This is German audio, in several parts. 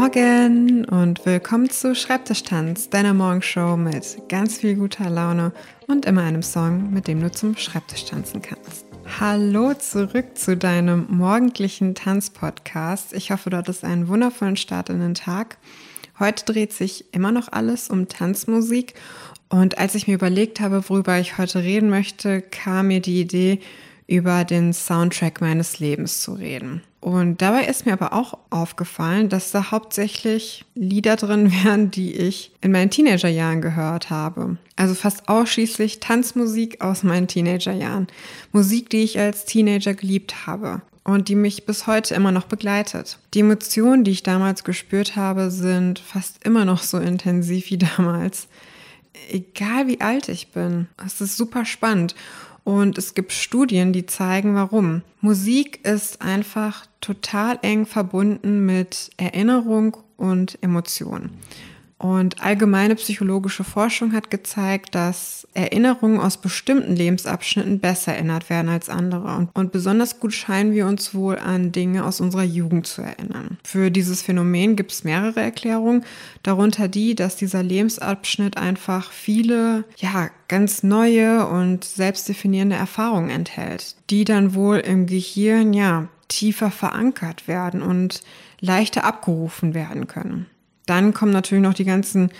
Morgen und willkommen zu Schreibtischtanz, deiner Morgenshow mit ganz viel guter Laune und immer einem Song, mit dem du zum Schreibtisch tanzen kannst. Hallo zurück zu deinem morgendlichen Tanzpodcast. Ich hoffe, du hattest einen wundervollen Start in den Tag. Heute dreht sich immer noch alles um Tanzmusik und als ich mir überlegt habe, worüber ich heute reden möchte, kam mir die Idee, über den Soundtrack meines Lebens zu reden. Und dabei ist mir aber auch aufgefallen, dass da hauptsächlich Lieder drin wären, die ich in meinen Teenagerjahren gehört habe. Also fast ausschließlich Tanzmusik aus meinen Teenagerjahren. Musik, die ich als Teenager geliebt habe und die mich bis heute immer noch begleitet. Die Emotionen, die ich damals gespürt habe, sind fast immer noch so intensiv wie damals. Egal wie alt ich bin. Es ist super spannend. Und es gibt Studien, die zeigen, warum. Musik ist einfach total eng verbunden mit Erinnerung und Emotion. Und allgemeine psychologische Forschung hat gezeigt, dass Erinnerungen aus bestimmten Lebensabschnitten besser erinnert werden als andere. Und, und, besonders gut scheinen wir uns wohl an Dinge aus unserer Jugend zu erinnern. Für dieses Phänomen gibt es mehrere Erklärungen, darunter die, dass dieser Lebensabschnitt einfach viele, ja, ganz neue und selbstdefinierende Erfahrungen enthält, die dann wohl im Gehirn, ja, tiefer verankert werden und leichter abgerufen werden können. Dann kommen natürlich noch die ganzen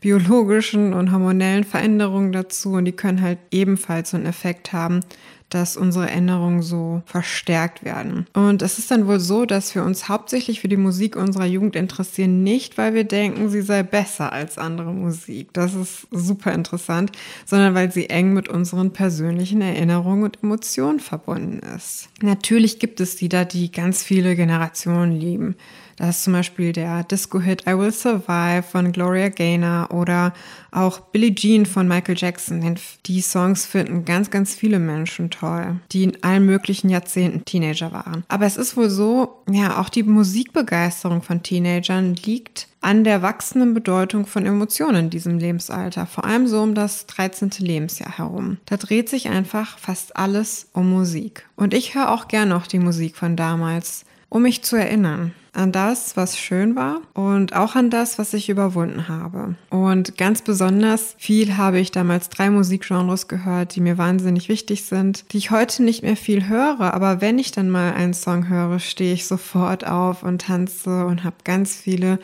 biologischen und hormonellen Veränderungen dazu und die können halt ebenfalls so einen Effekt haben, dass unsere Erinnerungen so verstärkt werden. Und es ist dann wohl so, dass wir uns hauptsächlich für die Musik unserer Jugend interessieren, nicht weil wir denken, sie sei besser als andere Musik. Das ist super interessant, sondern weil sie eng mit unseren persönlichen Erinnerungen und Emotionen verbunden ist. Natürlich gibt es Lieder, die ganz viele Generationen lieben. Das ist zum Beispiel der Disco-Hit I Will Survive von Gloria Gaynor oder auch Billie Jean von Michael Jackson. Die Songs finden ganz, ganz viele Menschen toll, die in allen möglichen Jahrzehnten Teenager waren. Aber es ist wohl so, ja, auch die Musikbegeisterung von Teenagern liegt an der wachsenden Bedeutung von Emotionen in diesem Lebensalter, vor allem so um das 13. Lebensjahr herum. Da dreht sich einfach fast alles um Musik. Und ich höre auch gern noch die Musik von damals, um mich zu erinnern an das, was schön war und auch an das, was ich überwunden habe. Und ganz besonders viel habe ich damals drei Musikgenres gehört, die mir wahnsinnig wichtig sind, die ich heute nicht mehr viel höre, aber wenn ich dann mal einen Song höre, stehe ich sofort auf und tanze und habe ganz viele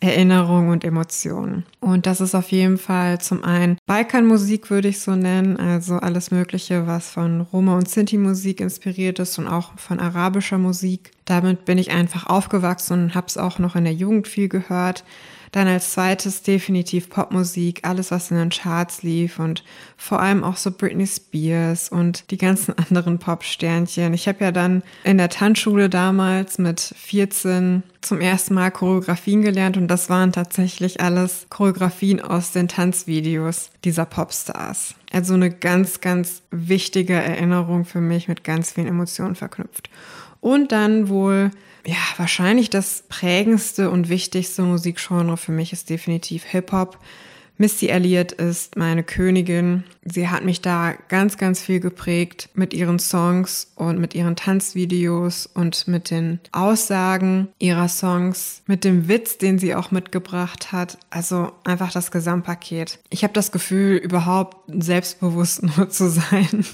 Erinnerungen und Emotionen. Und das ist auf jeden Fall zum einen Balkanmusik, würde ich so nennen, also alles Mögliche, was von Roma- und Sinti-Musik inspiriert ist und auch von arabischer Musik. Damit bin ich einfach aufgewachsen und habe es auch noch in der Jugend viel gehört. Dann als zweites definitiv Popmusik, alles was in den Charts lief und vor allem auch so Britney Spears und die ganzen anderen Popsternchen. Ich habe ja dann in der Tanzschule damals mit 14 zum ersten Mal Choreografien gelernt und das waren tatsächlich alles Choreografien aus den Tanzvideos dieser Popstars. Also eine ganz, ganz wichtige Erinnerung für mich mit ganz vielen Emotionen verknüpft. Und dann wohl ja, wahrscheinlich das prägendste und wichtigste Musikgenre für mich ist definitiv Hip-Hop. Missy Elliott ist meine Königin. Sie hat mich da ganz, ganz viel geprägt mit ihren Songs und mit ihren Tanzvideos und mit den Aussagen ihrer Songs, mit dem Witz, den sie auch mitgebracht hat. Also einfach das Gesamtpaket. Ich habe das Gefühl, überhaupt selbstbewusst nur zu sein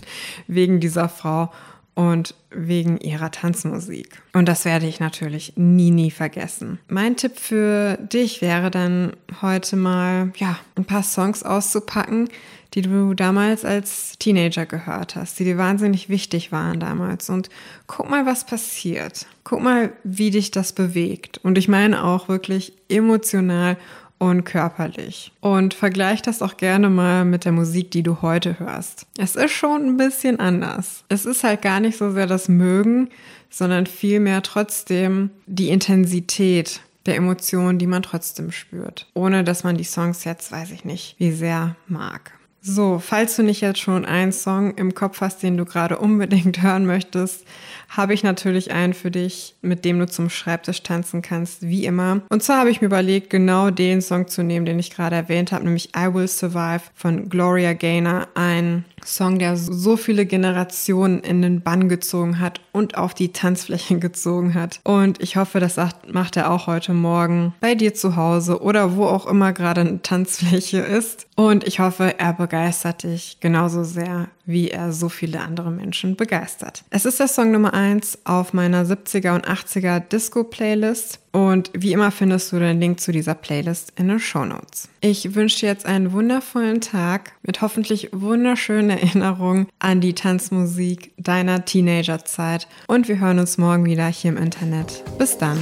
wegen dieser Frau und wegen ihrer Tanzmusik. Und das werde ich natürlich nie, nie vergessen. Mein Tipp für dich wäre dann heute mal, ja, ein paar Songs auszupacken, die du damals als Teenager gehört hast, die dir wahnsinnig wichtig waren damals. Und guck mal, was passiert. Guck mal, wie dich das bewegt. Und ich meine auch wirklich emotional und körperlich. Und vergleich das auch gerne mal mit der Musik, die du heute hörst. Es ist schon ein bisschen anders. Es ist halt gar nicht so sehr das Mögen, sondern vielmehr trotzdem die Intensität der Emotionen, die man trotzdem spürt. Ohne dass man die Songs jetzt, weiß ich nicht, wie sehr mag. So, falls du nicht jetzt schon einen Song im Kopf hast, den du gerade unbedingt hören möchtest, habe ich natürlich einen für dich, mit dem du zum Schreibtisch tanzen kannst, wie immer. Und zwar habe ich mir überlegt, genau den Song zu nehmen, den ich gerade erwähnt habe, nämlich I Will Survive von Gloria Gaynor. Ein Song, der so viele Generationen in den Bann gezogen hat und auf die Tanzfläche gezogen hat. Und ich hoffe, das macht er auch heute Morgen bei dir zu Hause oder wo auch immer gerade eine Tanzfläche ist. Und ich hoffe, er begeistert dich genauso sehr, wie er so viele andere Menschen begeistert. Es ist der Song Nummer 1 auf meiner 70er und 80er Disco-Playlist. Und wie immer findest du den Link zu dieser Playlist in den Show Notes. Ich wünsche dir jetzt einen wundervollen Tag mit hoffentlich wunderschönen Erinnerungen an die Tanzmusik deiner Teenagerzeit. Und wir hören uns morgen wieder hier im Internet. Bis dann.